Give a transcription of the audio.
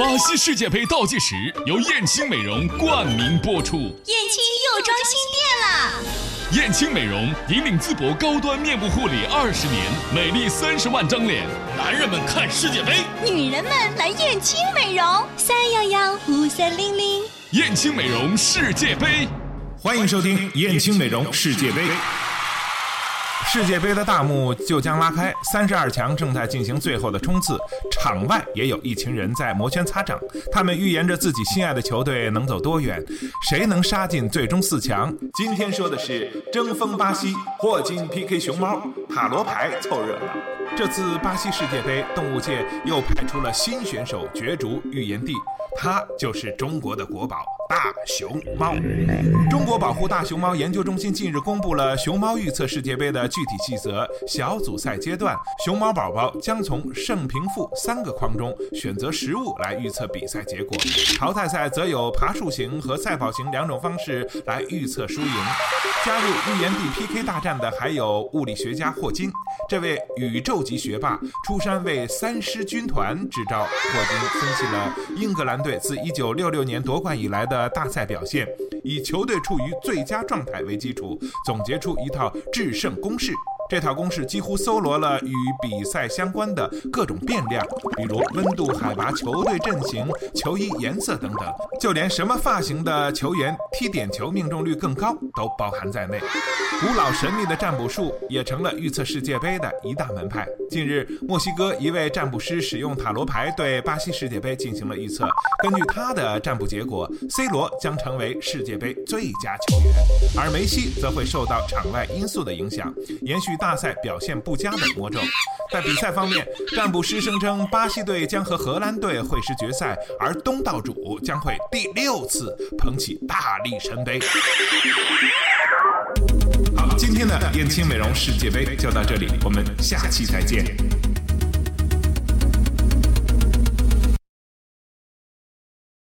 巴西世界杯倒计时由燕青美容冠名播出。燕青又装新店了。燕青美容引领淄博高端面部护理二十年，美丽三十万张脸。男人们看世界杯，女人们来燕青美容。三幺幺五三零零。燕青美容世界杯，欢迎收听燕青美容世界杯。世界杯的大幕就将拉开，三十二强正在进行最后的冲刺，场外也有一群人在摩拳擦掌，他们预言着自己心爱的球队能走多远，谁能杀进最终四强。今天说的是争锋巴西，霍金 PK 熊猫，塔罗牌凑热闹。这次巴西世界杯，动物界又派出了新选手角逐预言帝，它就是中国的国宝。大熊猫，中国保护大熊猫研究中心近日公布了熊猫预测世界杯的具体细则。小组赛阶段，熊猫宝宝将从胜平负三个框中选择食物来预测比赛结果。淘汰赛则有爬树型和赛跑型两种方式来预测输赢。加入预言帝 PK 大战的还有物理学家霍金，这位宇宙级学霸出山为三狮军团支招。霍金分析了英格兰队自1966年夺冠以来的。大赛表现，以球队处于最佳状态为基础，总结出一套制胜公式。这套公式几乎搜罗了与比赛相关的各种变量，比如温度、海拔、球队阵型、球衣颜色等等，就连什么发型的球员踢点球命中率更高都包含在内。古老神秘的占卜术也成了预测世界杯的一大门派。近日，墨西哥一位占卜师使用塔罗牌对巴西世界杯进行了预测，根据他的占卜结果，C 罗将成为世界杯最佳球员，而梅西则会受到场外因素的影响，延续。大赛表现不佳的魔咒，在比赛方面，占卜师声称巴西队将和荷兰队会师决赛，而东道主将会第六次捧起大力神杯。好，今天的燕青美容世界杯就到这里，我们下期再见。